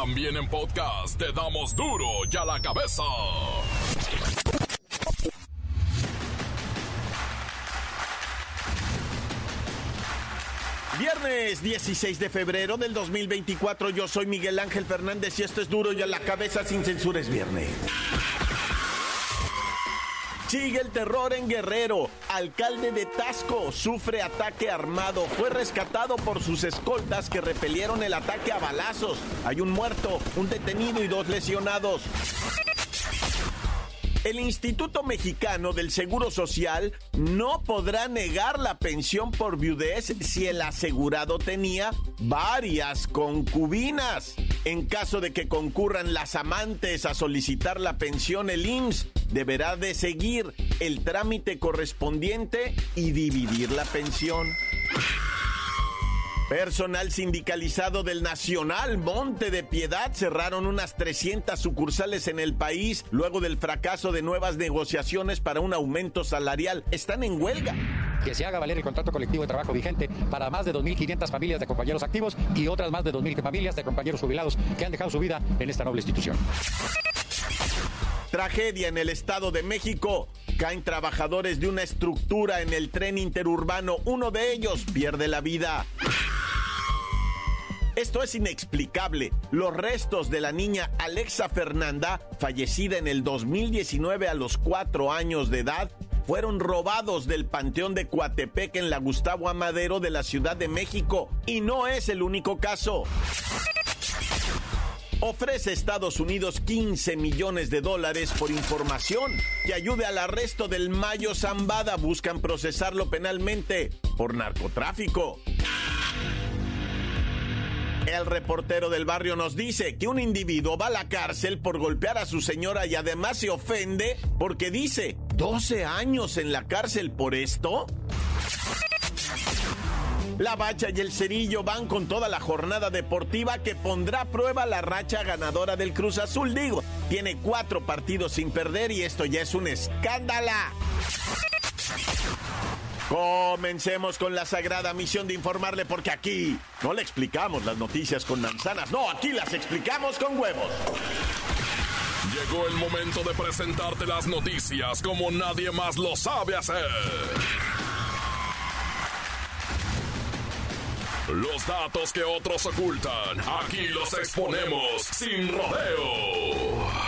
También en podcast te damos duro y a la cabeza. Viernes 16 de febrero del 2024, yo soy Miguel Ángel Fernández y esto es duro y a la cabeza sin censura es viernes. Sigue el terror en Guerrero. Alcalde de Tasco sufre ataque armado. Fue rescatado por sus escoltas que repelieron el ataque a balazos. Hay un muerto, un detenido y dos lesionados. El Instituto Mexicano del Seguro Social no podrá negar la pensión por viudez si el asegurado tenía varias concubinas. En caso de que concurran las amantes a solicitar la pensión, el IMSS deberá de seguir el trámite correspondiente y dividir la pensión. Personal sindicalizado del Nacional Monte de Piedad cerraron unas 300 sucursales en el país luego del fracaso de nuevas negociaciones para un aumento salarial. Están en huelga que se haga valer el contrato colectivo de trabajo vigente para más de 2.500 familias de compañeros activos y otras más de 2.000 familias de compañeros jubilados que han dejado su vida en esta noble institución. Tragedia en el Estado de México. Caen trabajadores de una estructura en el tren interurbano. Uno de ellos pierde la vida. Esto es inexplicable. Los restos de la niña Alexa Fernanda, fallecida en el 2019 a los cuatro años de edad, fueron robados del Panteón de Coatepec en la Gustavo Amadero de la Ciudad de México. Y no es el único caso. Ofrece Estados Unidos 15 millones de dólares por información que ayude al arresto del Mayo Zambada. Buscan procesarlo penalmente por narcotráfico. El reportero del barrio nos dice que un individuo va a la cárcel por golpear a su señora y además se ofende porque dice 12 años en la cárcel por esto. La Bacha y el Cerillo van con toda la jornada deportiva que pondrá a prueba la racha ganadora del Cruz Azul. Digo, tiene cuatro partidos sin perder y esto ya es un escándalo. Comencemos con la sagrada misión de informarle porque aquí no le explicamos las noticias con manzanas, no, aquí las explicamos con huevos. Llegó el momento de presentarte las noticias como nadie más lo sabe hacer. Los datos que otros ocultan, aquí los exponemos sin rodeos.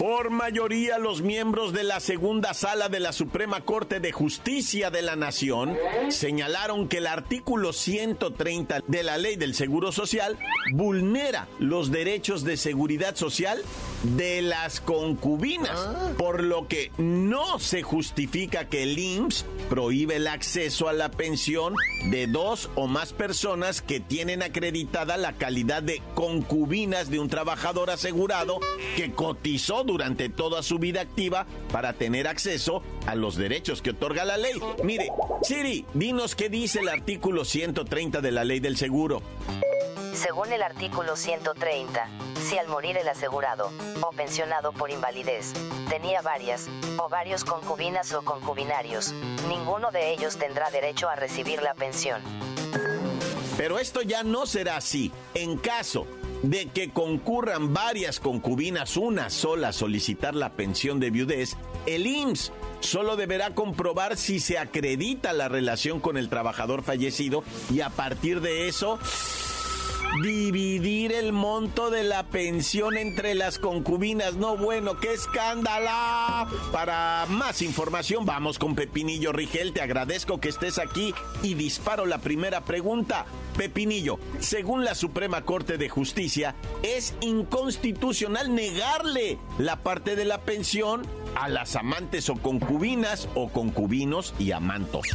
Por mayoría, los miembros de la segunda sala de la Suprema Corte de Justicia de la Nación señalaron que el artículo 130 de la Ley del Seguro Social vulnera los derechos de seguridad social de las concubinas, por lo que no se justifica que el IMSS prohíbe el acceso a la pensión de dos o más personas que tienen acreditada la calidad de concubinas de un trabajador asegurado que cotizó durante toda su vida activa para tener acceso a los derechos que otorga la ley. Mire, Siri, dinos qué dice el artículo 130 de la ley del seguro. Según el artículo 130, si al morir el asegurado, o pensionado por invalidez, tenía varias, o varios concubinas o concubinarios, ninguno de ellos tendrá derecho a recibir la pensión. Pero esto ya no será así. En caso de que concurran varias concubinas, una sola a solicitar la pensión de viudez, el IMSS solo deberá comprobar si se acredita la relación con el trabajador fallecido y a partir de eso dividir el monto de la pensión entre las concubinas. No, bueno, qué escándalo. Para más información, vamos con Pepinillo Rigel. Te agradezco que estés aquí y disparo la primera pregunta. Pepinillo, según la Suprema Corte de Justicia, es inconstitucional negarle la parte de la pensión a las amantes o concubinas o concubinos y amantos.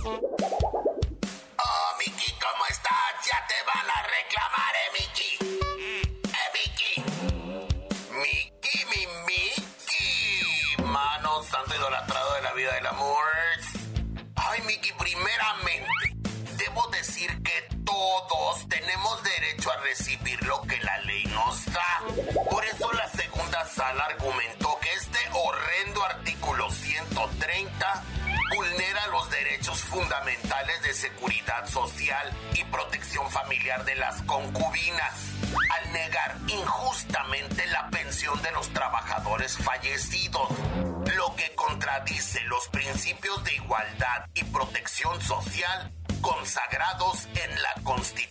Derecho a recibir lo que la ley nos da. Por eso la segunda sala argumentó que este horrendo artículo 130 vulnera los derechos fundamentales de seguridad social y protección familiar de las concubinas al negar injustamente la pensión de los trabajadores fallecidos, lo que contradice los principios de igualdad y protección social consagrados en la Constitución.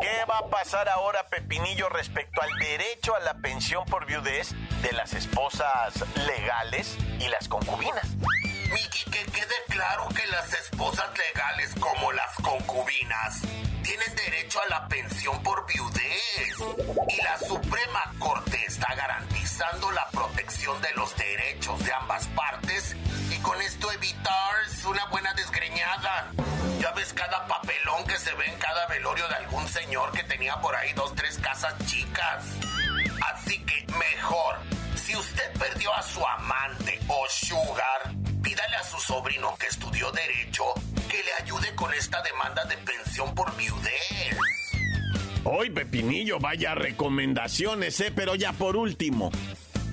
¿Qué va a pasar ahora, Pepinillo, respecto al derecho a la pensión por viudez de las esposas legales y las concubinas? Miki, que quede claro que las esposas legales como las concubinas tienen derecho a la pensión por viudez. Y la Suprema Corte está garantizando la protección de los derechos de ambas partes con esto evitar una buena desgreñada. Ya ves cada papelón que se ve en cada velorio de algún señor que tenía por ahí dos, tres casas chicas. Así que mejor, si usted perdió a su amante o sugar, pídale a su sobrino que estudió derecho que le ayude con esta demanda de pensión por viudez. Hoy, Pepinillo, vaya recomendaciones, ¿eh? Pero ya por último,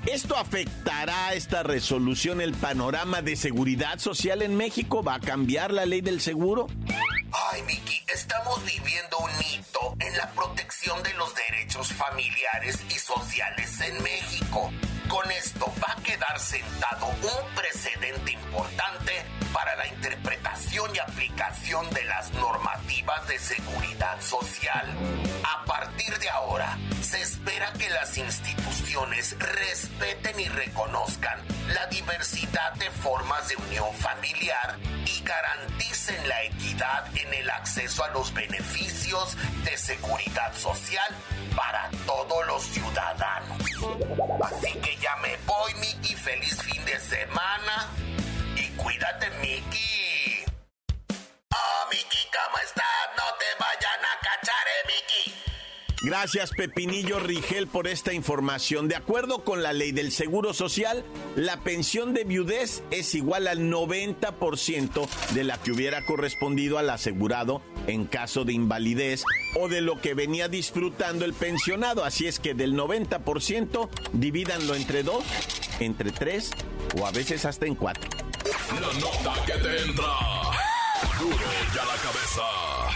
¿esto afectará esta resolución el panorama de seguridad social en México? ¿Va a cambiar la ley del seguro? Ay, Miki, estamos viviendo un hito en la protección de los derechos familiares y sociales en México. Con esto va a quedar sentado un precedente importante para la interpretación y aplicación de las normativas de seguridad social. A partir de ahora, se espera que las instituciones respeten y reconozcan la diversidad de formas de unión familiar y garanticen la equidad en el acceso a los beneficios de seguridad social para Gracias Pepinillo Rigel por esta información. De acuerdo con la ley del Seguro Social, la pensión de viudez es igual al 90% de la que hubiera correspondido al asegurado en caso de invalidez o de lo que venía disfrutando el pensionado. Así es que del 90% divídanlo entre dos, entre tres o a veces hasta en cuatro. La nota que te entra. Duro ya la cabeza.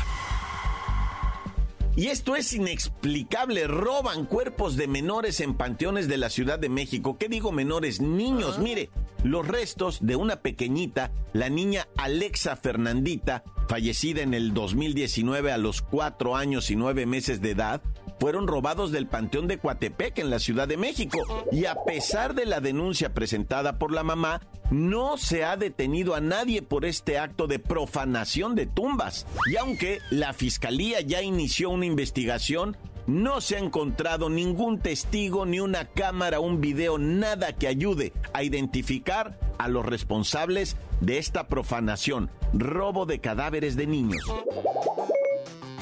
Y esto es inexplicable. Roban cuerpos de menores en panteones de la Ciudad de México. ¿Qué digo menores? Niños. Mire, los restos de una pequeñita, la niña Alexa Fernandita, fallecida en el 2019 a los cuatro años y nueve meses de edad, fueron robados del Panteón de Coatepec en la Ciudad de México. Y a pesar de la denuncia presentada por la mamá, no se ha detenido a nadie por este acto de profanación de tumbas. Y aunque la fiscalía ya inició una investigación, no se ha encontrado ningún testigo, ni una cámara, un video, nada que ayude a identificar a los responsables de esta profanación, robo de cadáveres de niños.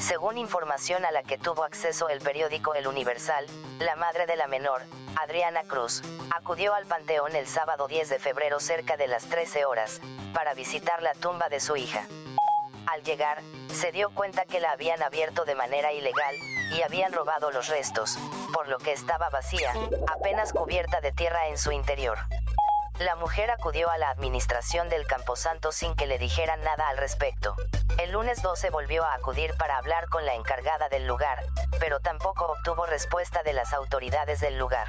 Según información a la que tuvo acceso el periódico El Universal, la madre de la menor, Adriana Cruz, acudió al panteón el sábado 10 de febrero cerca de las 13 horas, para visitar la tumba de su hija. Al llegar, se dio cuenta que la habían abierto de manera ilegal, y habían robado los restos, por lo que estaba vacía, apenas cubierta de tierra en su interior. La mujer acudió a la administración del Camposanto sin que le dijeran nada al respecto. El lunes 12 volvió a acudir para hablar con la encargada del lugar, pero tampoco obtuvo respuesta de las autoridades del lugar.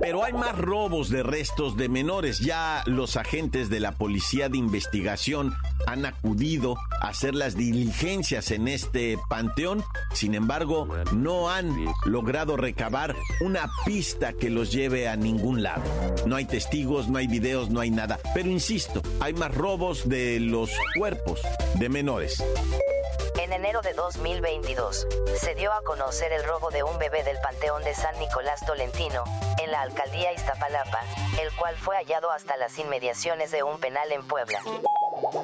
Pero hay más robos de restos de menores. Ya los agentes de la Policía de Investigación han acudido a hacer las diligencias en este panteón. Sin embargo, no han logrado recabar una pista que los lleve a ningún lado. No hay testigos, no hay videos, no hay nada. Pero insisto, hay más robos de los cuerpos de menores. En enero de 2022, se dio a conocer el robo de un bebé del Panteón de San Nicolás Tolentino, en la alcaldía Iztapalapa, el cual fue hallado hasta las inmediaciones de un penal en Puebla.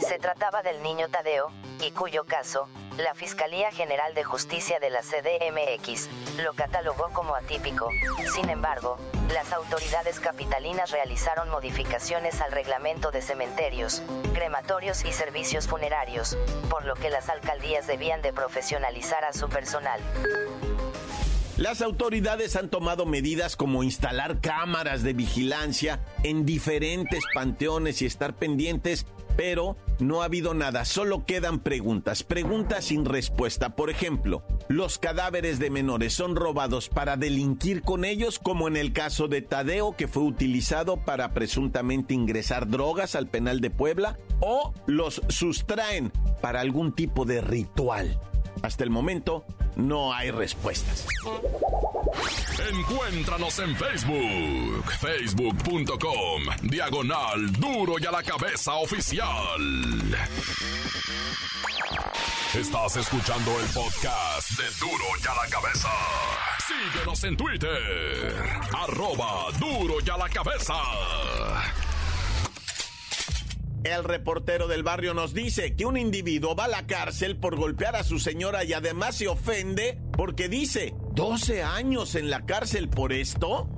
Se trataba del niño Tadeo, y cuyo caso, La Fiscalía General de Justicia de la CDMX lo catalogó como atípico. Sin embargo, las autoridades capitalinas realizaron modificaciones al reglamento de cementerios, crematorios y servicios funerarios, por lo que las alcaldías debían de profesionalizar a su personal. Las autoridades han tomado medidas como instalar cámaras de vigilancia en diferentes panteones y estar pendientes, pero no ha habido nada, solo quedan preguntas, preguntas sin respuesta. Por ejemplo, ¿los cadáveres de menores son robados para delinquir con ellos, como en el caso de Tadeo, que fue utilizado para presuntamente ingresar drogas al penal de Puebla? ¿O los sustraen para algún tipo de ritual? Hasta el momento, no hay respuestas. Encuéntranos en Facebook, facebook.com, diagonal duro y a la cabeza oficial. Estás escuchando el podcast de duro y a la cabeza. Síguenos en Twitter, arroba duro y a la cabeza. El reportero del barrio nos dice que un individuo va a la cárcel por golpear a su señora y además se ofende porque dice 12 años en la cárcel por esto.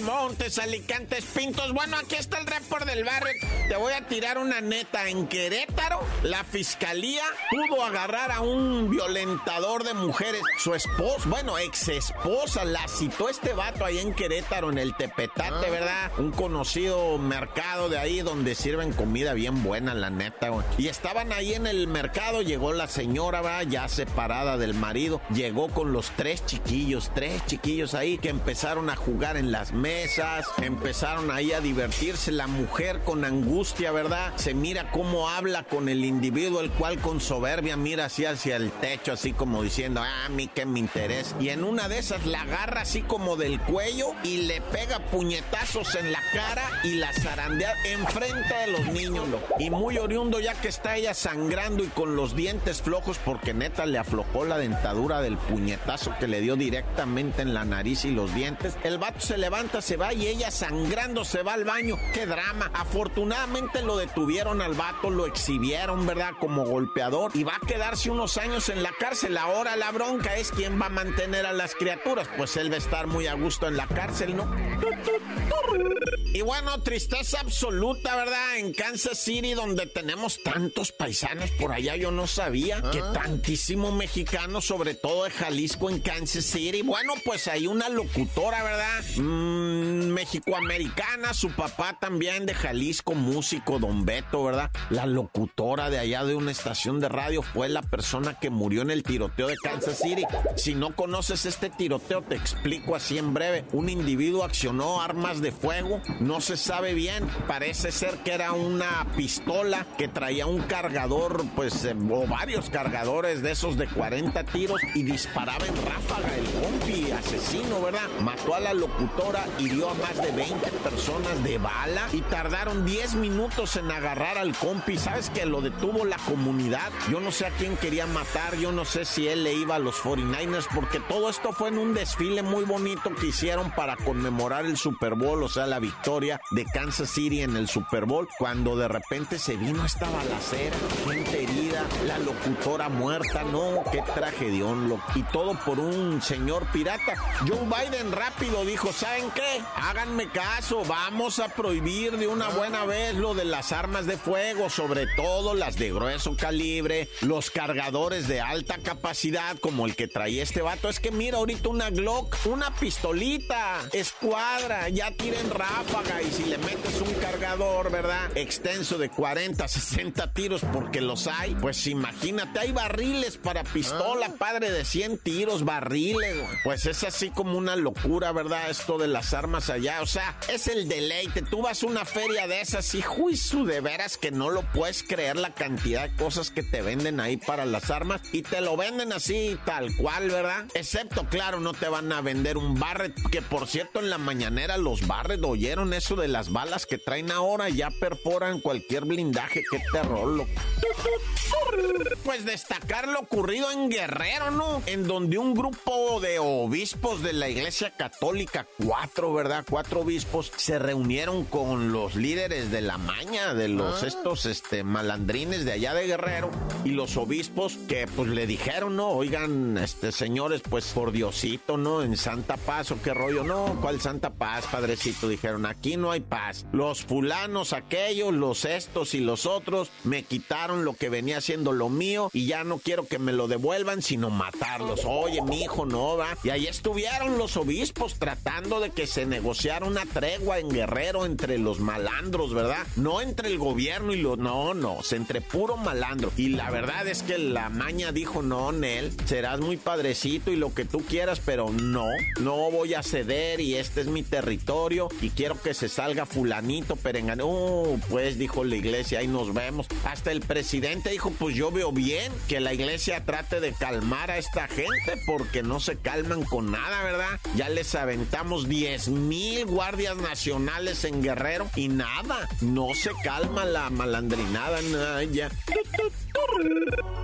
Montes, Montes, Alicantes, Pintos. Bueno, aquí está el report del barrio. Te voy a tirar una neta. En Querétaro, la fiscalía pudo agarrar a un violentador de mujeres. Su esposa, bueno, ex esposa, la citó este vato ahí en Querétaro, en el Tepetate, ¿verdad? Un conocido mercado de ahí donde sirven comida bien buena, la neta, güey. Y estaban ahí en el mercado, llegó la señora, ¿verdad? Ya separada del marido. Llegó con los tres chiquillos, tres chiquillos ahí que empezaron a jugar en las mesas, empezaron ahí a divertirse. La mujer con angustia, ¿verdad? Se mira cómo habla con el individuo, el cual con soberbia mira así hacia el techo, así como diciendo, ah, a mí que me interesa. Y en una de esas la agarra así como del cuello y le pega puñetazos en la cara y la zarandea enfrente de los niños. Y muy oriundo ya que está ella sangrando y con los dientes flojos porque neta le aflojó la dentadura del puñetazo que le dio directamente en la nariz y los dientes. El vato se levanta, se va y ella sangrando se va al baño. ¡Qué drama! Afortunadamente lo detuvieron al vato, lo exhibieron, ¿verdad? Como golpeador y va a quedarse unos años en la cárcel. Ahora la bronca es quién va a mantener a las criaturas. Pues él va a estar muy a gusto en la cárcel, ¿no? Y bueno, tristeza absoluta, ¿verdad? En Kansas City, donde tenemos tantos paisanos por allá, yo no sabía que tantísimo mexicano, sobre todo de Jalisco en Kansas City. Bueno, pues hay una locutora, ¿verdad? Mm, México-americana, su papá también de Jalisco, músico, don Beto, ¿verdad? La locutora de allá de una estación de radio fue la persona que murió en el tiroteo de Kansas City. Si no conoces este tiroteo, te explico así en breve. Un individuo accionó armas de fuego, no se sabe bien, parece ser que era una pistola que traía un cargador, pues, eh, o varios cargadores de esos de 40 tiros y disparaba en ráfaga el compi asesino, ¿verdad? Mató a la locutora, hirió a más de 20 personas de bala y tardaron 10 minutos en agarrar al compi. ¿Sabes que lo detuvo la comunidad? Yo no sé a quién quería matar, yo no sé si él le iba a los 49ers, porque todo esto fue en un desfile muy bonito que hicieron para conmemorar el Super Bowl, o sea, la victoria de Kansas City en el Super Bowl, cuando de repente se vino esta balacera, gente herida, la locutora muerta, no, qué tragedión, y todo por un señor pirata. Joe Biden rápido dijo, ¿saben qué? Háganme caso, vamos a prohibir de una buena vez lo de las armas de fuego, sobre todo las de grueso calibre, los cargadores de alta capacidad como el que traía este vato. Es que mira ahorita una Glock, una pistolita, escuadra, ya tiren ráfaga y si le metes un cargador, ¿verdad? Extenso de 40, 60 tiros porque los hay, pues imagínate, hay barriles para pistola, padre de 100 tiros, barriles. Pues es así como una locura, ¿verdad? Esto de las armas allá, o sea, es el deleite. Tú vas a una feria de esas y juicio de veras que no lo puedes creer la cantidad de cosas que te venden ahí para las armas y te lo venden así tal cual, ¿verdad? Excepto, claro, no te van a vender un Barret, que por cierto en la mañanera los Barret oyeron eso de las balas que traen ahora, ya perforan cualquier blindaje, qué terror, loco. Pues destacar lo ocurrido en Guerrero, ¿no? En donde un grupo de obispos de la Iglesia Católica, cuatro cuatro, ¿verdad? Cuatro obispos se reunieron con los líderes de la maña, de los Ah. estos este, malandrines de allá de Guerrero, y los obispos que pues le dijeron, no, oigan, este señores, pues por Diosito, ¿no? En Santa Paz o qué rollo, no, ¿cuál Santa Paz, padrecito? Dijeron, aquí no hay paz. Los fulanos, aquellos, los estos y los otros me quitaron lo que venía siendo lo mío y ya no quiero que me lo devuelvan, sino matarlos. Oye, mi hijo, no va. Y ahí estuvieron los obispos tratando de que se negociara una tregua en Guerrero entre los malandros, ¿verdad? No entre el gobierno y los. No, no, se entre puro malandro. Y la verdad es que la maña dijo: No, Nel, serás muy padrecito y lo que tú quieras, pero no, no voy a ceder y este es mi territorio y quiero que se salga Fulanito, Perengano. Uh, pues dijo la iglesia, ahí nos vemos. Hasta el presidente dijo: Pues yo veo bien que la iglesia trate de calmar a esta gente porque no se calman con nada, ¿verdad? Ya les aventamos 10 mil guardias nacionales en Guerrero y nada, no se calma la malandrinada, nada, ya.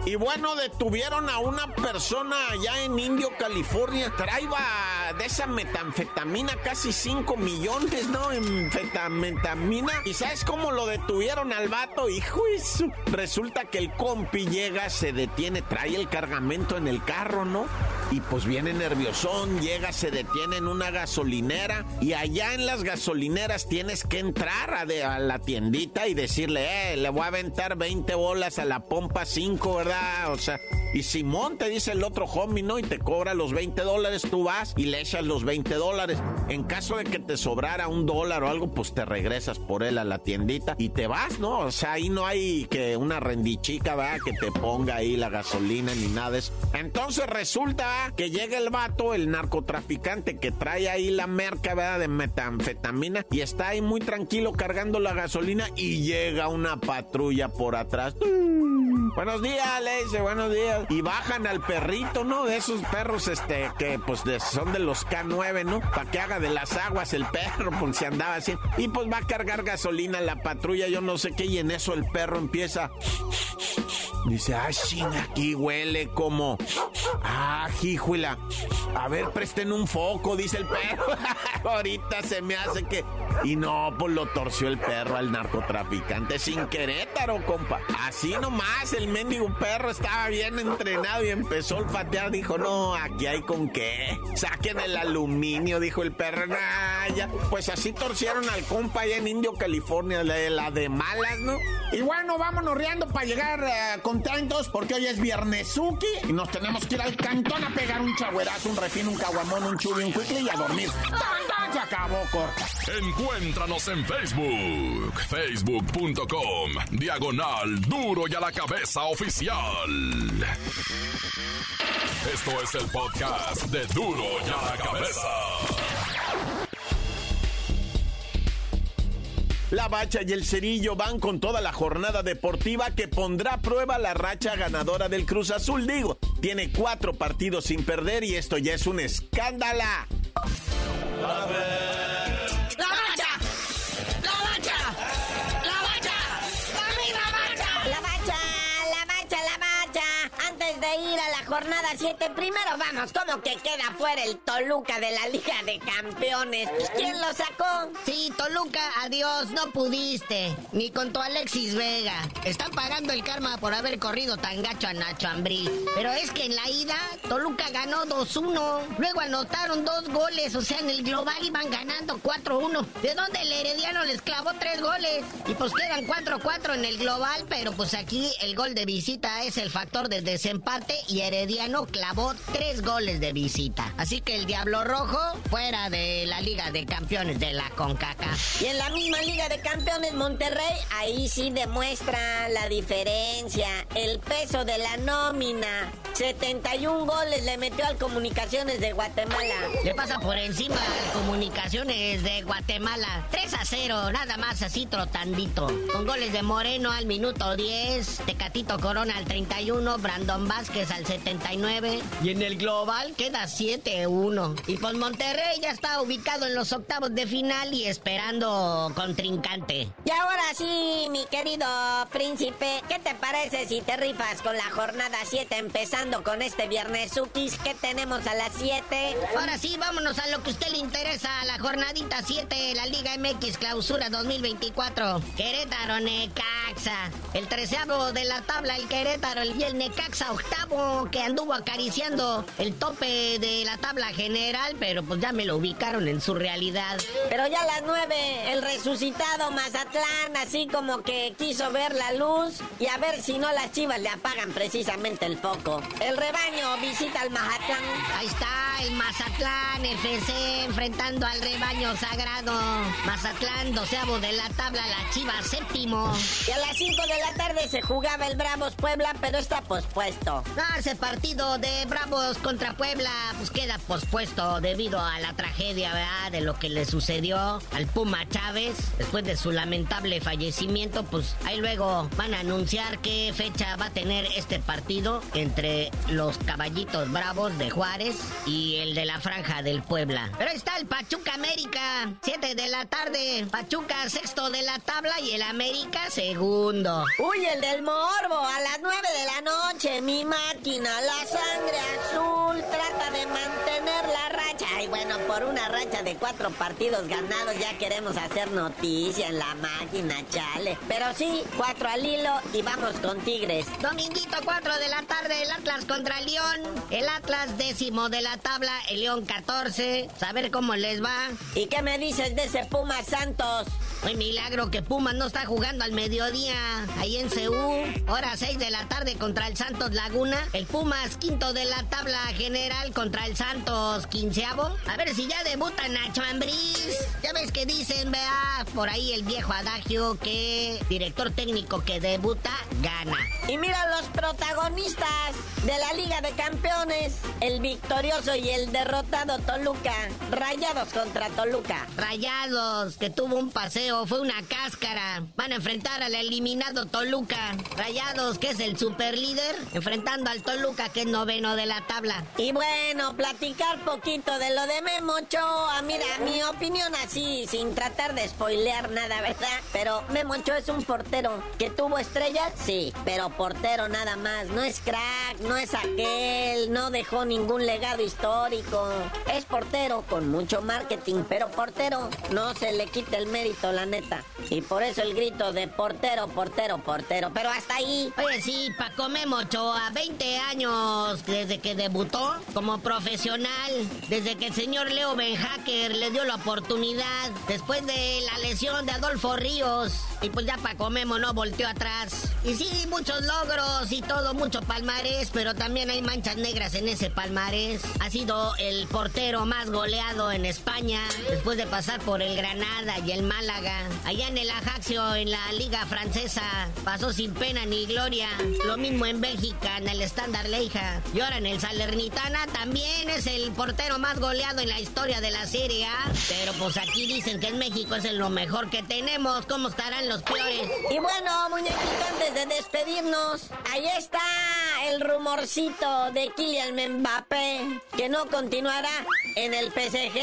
Y bueno, detuvieron a una persona allá en Indio, California. Traía de esa metanfetamina casi 5 millones, ¿no? En fetametamina. ¿Y sabes cómo lo detuvieron al vato? Hijo de su- Resulta que el compi llega, se detiene, trae el cargamento en el carro, ¿no? Y pues viene nerviosón, llega, se detiene en una gasolinera. Y allá en las gasolineras tienes que entrar a, la tiendita y decirle, eh, le voy a aventar 20 bolas a la pompa 5, ¿verdad? O sea, y Simón te dice el otro homie, ¿no? Y te cobra los 20 dólares, tú vas y le echas los 20 dólares. En caso de que te sobrara un dólar o algo, pues te regresas por él a la tiendita y te vas, ¿no? O sea, ahí no hay que una rendichica, ¿verdad? Que te ponga ahí la gasolina ni nada de eso. Entonces resulta que llega el vato, el narcotraficante que trae ahí la merca. De metanfetamina y está ahí muy tranquilo cargando la gasolina y llega una patrulla por atrás. Buenos días, le dice, buenos días. Y bajan al perrito, ¿no? De esos perros, este, que pues son de los K9, ¿no? Para que haga de las aguas el perro, pues se andaba así. Y pues va a cargar gasolina la patrulla, yo no sé qué, y en eso el perro empieza. Dice, ah, ching, aquí huele como. Ah, hijuela. A ver, presten un foco, dice el perro. Ahorita se me hace que. Y no, pues lo torció el perro al narcotraficante sin querétaro, compa. Así nomás, el mendigo perro estaba bien entrenado y empezó a olfatear. Dijo, no, aquí hay con qué. Saquen el aluminio, dijo el perro. Nah. Pues así torcieron al compa allá en Indio, California, la, la de malas, ¿no? Y bueno, vámonos riendo para llegar eh, contentos porque hoy es viernesuki y nos tenemos que ir al cantón a pegar un chagüerazo, un refín, un caguamón, un chubi, un cuicle y a dormir. ¡Tan, tan! Se acabó, corta. Encuéntranos en Facebook, facebook.com, diagonal duro y a la cabeza oficial. Esto es el podcast de duro y a la cabeza. La Bacha y el Cerillo van con toda la jornada deportiva que pondrá a prueba la racha ganadora del Cruz Azul. Digo, tiene cuatro partidos sin perder y esto ya es un escándalo. ¡La bacha! Jornada 7, primero vamos, como que queda fuera el Toluca de la Liga de Campeones. ¿Quién lo sacó? Sí, Toluca, adiós, no pudiste. Ni con tu Alexis Vega. Están pagando el karma por haber corrido tan gacho a Nacho Ambriz. Pero es que en la ida, Toluca ganó 2-1. Luego anotaron dos goles, o sea, en el global iban ganando 4-1. ¿De dónde el Herediano les clavó tres goles? Y pues quedan 4-4 en el global, pero pues aquí el gol de visita es el factor de desempate y Herediano clavó tres goles de visita. Así que el Diablo Rojo fuera de la Liga de Campeones de la CONCACAF. Y en la misma Liga de Campeones Monterrey, ahí sí demuestra la diferencia, el peso de la nómina. 71 goles le metió al Comunicaciones de Guatemala. Le pasa por encima a Comunicaciones de Guatemala. 3 a 0, nada más así trotandito. Con goles de Moreno al minuto 10, Tecatito Corona al 31, Brandon Vázquez al 79. Y en el global queda 7-1. Y pues Monterrey ya está ubicado en los octavos de final y esperando contrincante. Y ahora sí, mi querido príncipe, ¿qué te parece si te rifas con la jornada 7 empezando con este viernes Ukis que tenemos a las 7? Ahora sí, vámonos a lo que a usted le interesa, la jornadita 7, la Liga MX Clausura 2024. Querétaro Necaxa. El treceavo de la tabla, el Querétaro y el Necaxa octavo que anduvo acariciando el tope de la tabla general, pero pues ya me lo ubicaron en su realidad. Pero ya a las 9, el resucitado Mazatlán, así como que quiso ver la luz y a ver si no las chivas le apagan precisamente el foco. El rebaño visita al Mazatlán. Ahí está el Mazatlán FC enfrentando al rebaño sagrado. Mazatlán, doceavo de la tabla, la chiva séptimo. Y a las 5 de la tarde se jugaba el Bravos Puebla, pero está pospuesto. Ah, ese partido de Bravos contra Puebla, pues queda pospuesto debido a la tragedia. De lo que le sucedió al Puma Chávez después de su lamentable fallecimiento. Pues ahí luego van a anunciar qué fecha va a tener este partido entre los caballitos bravos de Juárez y el de la Franja del Puebla. Pero ahí está el Pachuca América, 7 de la tarde. Pachuca sexto de la tabla y el América segundo. Uy, el del morbo, a las 9 de la noche, mi máquina, la sangre azul, trata de mantener la racha. Y bueno, por una racha de cuatro partidos ganados ya queremos hacer noticia en la máquina, chale. Pero sí, cuatro al hilo y vamos con Tigres. Dominguito 4 de la tarde, el Atlas contra el León. El Atlas décimo de la tabla, el León 14. Saber cómo les va. ¿Y qué me dices de ese Puma Santos? Un milagro que Pumas no está jugando al mediodía, ahí en Ceú. Hora 6 de la tarde contra el Santos Laguna. El Pumas quinto de la tabla general contra el Santos quinceavo. A ver si ya debuta Nacho Ambriz. Ya ves que dicen, vea, por ahí el viejo adagio que director técnico que debuta gana. Y mira los protagonistas de la Liga de Campeones. El victorioso y el derrotado Toluca. Rayados contra Toluca. Rayados, que tuvo un paseo, fue una cáscara. Van a enfrentar al eliminado Toluca. Rayados, que es el super líder, enfrentando al Toluca, que es noveno de la tabla. Y bueno, platicar poquito de lo de Memo Ochoa. Mira, mi opinión así, sin tratar de spoilear nada, ¿verdad? Pero Memo Ochoa es un portero que tuvo estrellas, sí, pero portero nada más. No es crack, no es aquel, no dejó ningún legado histórico. Es portero con mucho marketing, pero portero no se le quita el mérito, la neta. Y por eso el grito de portero, portero, portero. Pero hasta ahí. Oye, sí, Paco Memo Ochoa, 20 años desde que debutó como profesional, desde que el señor Leo Benhacker le dio la oportunidad, después de la lesión de Adolfo Ríos. Y pues ya Paco Memo no volteó atrás. Y sí, muchos logros y todo, mucho palmarés, pero también hay manchas negras en ese palmarés. Ha sido el portero más goleado en España, después de pasar por el Granada y el Málaga. Allá en el Ajaxio, en la Liga Francesa, pasó sin pena ni gloria. Lo mismo en Bélgica, en el Standard Leija. Y ahora en el Salernitana también es el portero más goleado en la historia de la Serie. Pero pues aquí dicen que en México es lo mejor que tenemos. ¿Cómo estarán los peores? Y bueno, muñequito, antes de despedirnos, ahí está el rumorcito de Kylian Mbappé, que no continuará en el PSG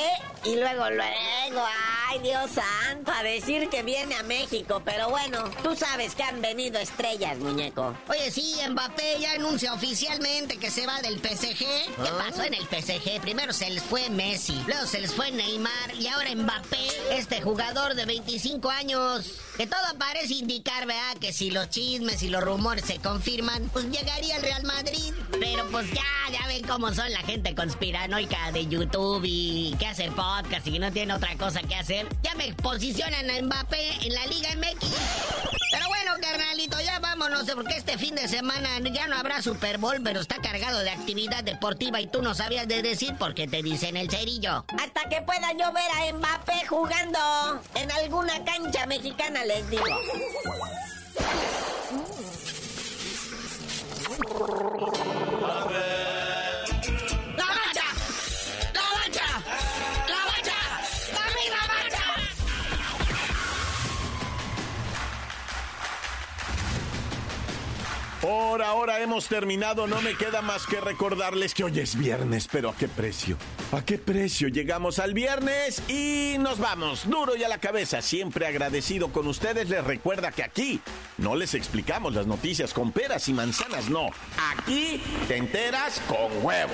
y luego, luego, ay Dios santo, a decir que viene a México, pero bueno, tú sabes que han venido estrellas, muñeco. Oye, sí, Mbappé ya anuncia oficialmente que se va del PSG. ¿Qué pasó en el PSG? Primero se les fue Messi, luego se les fue Neymar y ahora Mbappé, este jugador de 25 años, que todo parece indicar, ¿verdad? Que si los chismes y los rumores se confirman, pues llegaría al Real Madrid. Pero pues ya, ya ven cómo son la gente conspiranoica de YouTube y que hace podcast y que no tiene otra cosa que hacer. Ya me posicionan a Mbappé en la Liga MX. Pero bueno, carnalito, ya vámonos, porque este fin de semana ya no habrá Super Bowl, pero está cargado de actividad deportiva y tú no sabías de decir por qué te dicen el cerillo. Hasta que pueda yo ver a Mbappé jugando en alguna cancha mexicana, les digo. Por ahora hemos terminado, no me queda más que recordarles que hoy es viernes, pero ¿a qué precio? ¿A qué precio llegamos al viernes? Y nos vamos, duro y a la cabeza, siempre agradecido con ustedes, les recuerda que aquí no les explicamos las noticias con peras y manzanas, no, aquí te enteras con huevo.